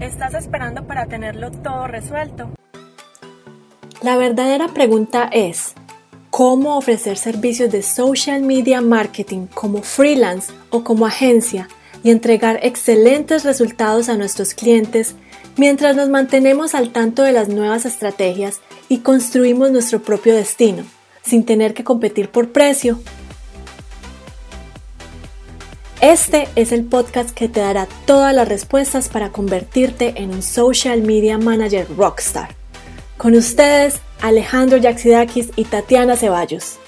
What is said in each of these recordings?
¿Estás esperando para tenerlo todo resuelto? La verdadera pregunta es, ¿cómo ofrecer servicios de social media marketing como freelance o como agencia y entregar excelentes resultados a nuestros clientes mientras nos mantenemos al tanto de las nuevas estrategias y construimos nuestro propio destino, sin tener que competir por precio este es el podcast que te dará todas las respuestas para convertirte en un social media manager rockstar. Con ustedes, Alejandro Yaxidakis y Tatiana Ceballos.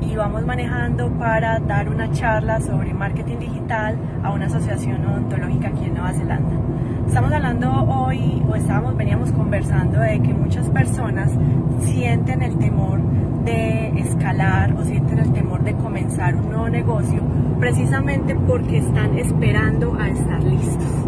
Y vamos manejando para dar una charla sobre marketing digital a una asociación odontológica aquí en Nueva Zelanda. Estamos hablando hoy, o estábamos, veníamos conversando de que muchas personas sienten el temor escalar o sienten el temor de comenzar un nuevo negocio precisamente porque están esperando a estar listos.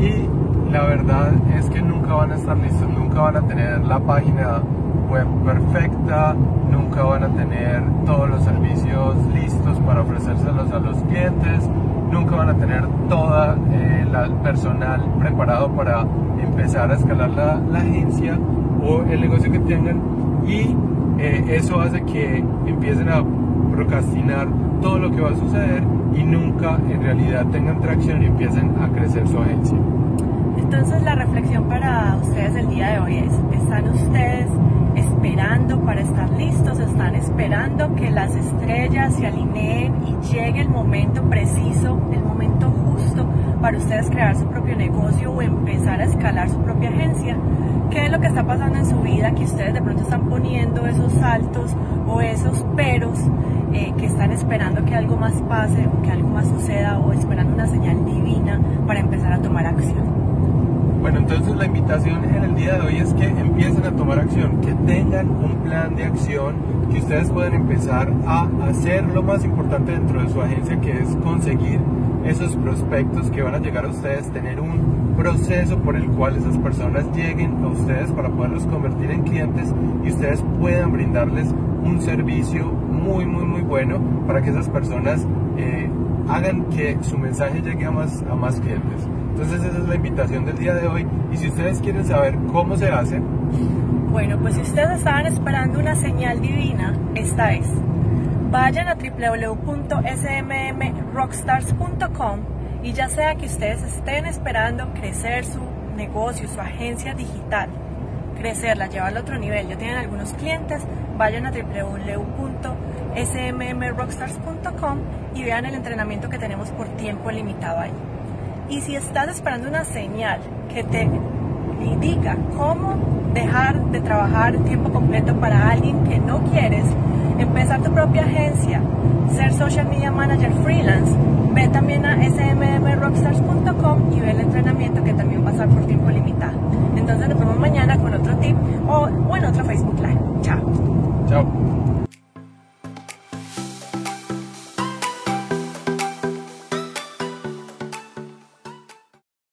Y la verdad es que nunca van a estar listos, nunca van a tener la página web perfecta, nunca van a tener todos los servicios listos para ofrecérselos a los clientes, nunca van a tener toda eh, personal preparado para empezar a escalar la, la agencia o el negocio que tengan y eh, eso hace que empiecen a procrastinar todo lo que va a suceder y nunca en realidad tengan tracción y empiecen a crecer su agencia. Entonces la reflexión para ustedes el día de hoy es, ¿están ustedes esperando para estar listos? ¿Están esperando que las estrellas se alineen y llegue el momento preciso, el momento justo para ustedes crear su propio negocio o empezar a escalar su propia agencia? qué es lo que está pasando en su vida, que ustedes de pronto están poniendo esos saltos o esos peros eh, que están esperando que algo más pase o que algo más suceda o esperando una señal divina para empezar a tomar acción. Bueno, entonces la invitación en el día de hoy es que empiecen a tomar acción, que tengan un plan de acción, que ustedes puedan empezar a hacer lo más importante dentro de su agencia, que es conseguir esos prospectos que van a llegar a ustedes, tener un proceso por el cual esas personas lleguen a ustedes para poderlos convertir en clientes y ustedes puedan brindarles un servicio muy, muy, muy bueno para que esas personas eh, hagan que su mensaje llegue a más, a más clientes. Entonces esa es la invitación del día de hoy y si ustedes quieren saber cómo se hace, bueno, pues si ustedes estaban esperando una señal divina, esta es vayan a www.smmrockstars.com y ya sea que ustedes estén esperando crecer su negocio, su agencia digital, crecerla, llevarla a otro nivel, ya tienen algunos clientes, vayan a www.smmrockstars.com y vean el entrenamiento que tenemos por tiempo limitado ahí. Y si estás esperando una señal que te indica cómo dejar de trabajar tiempo completo para alguien que no quieres, empezar tu propia agencia, ser social media manager freelance, ve también a smmrockstars.com y ve el entrenamiento que también va por tiempo limitado. Entonces o en otro Facebook Live. Chao. Chao.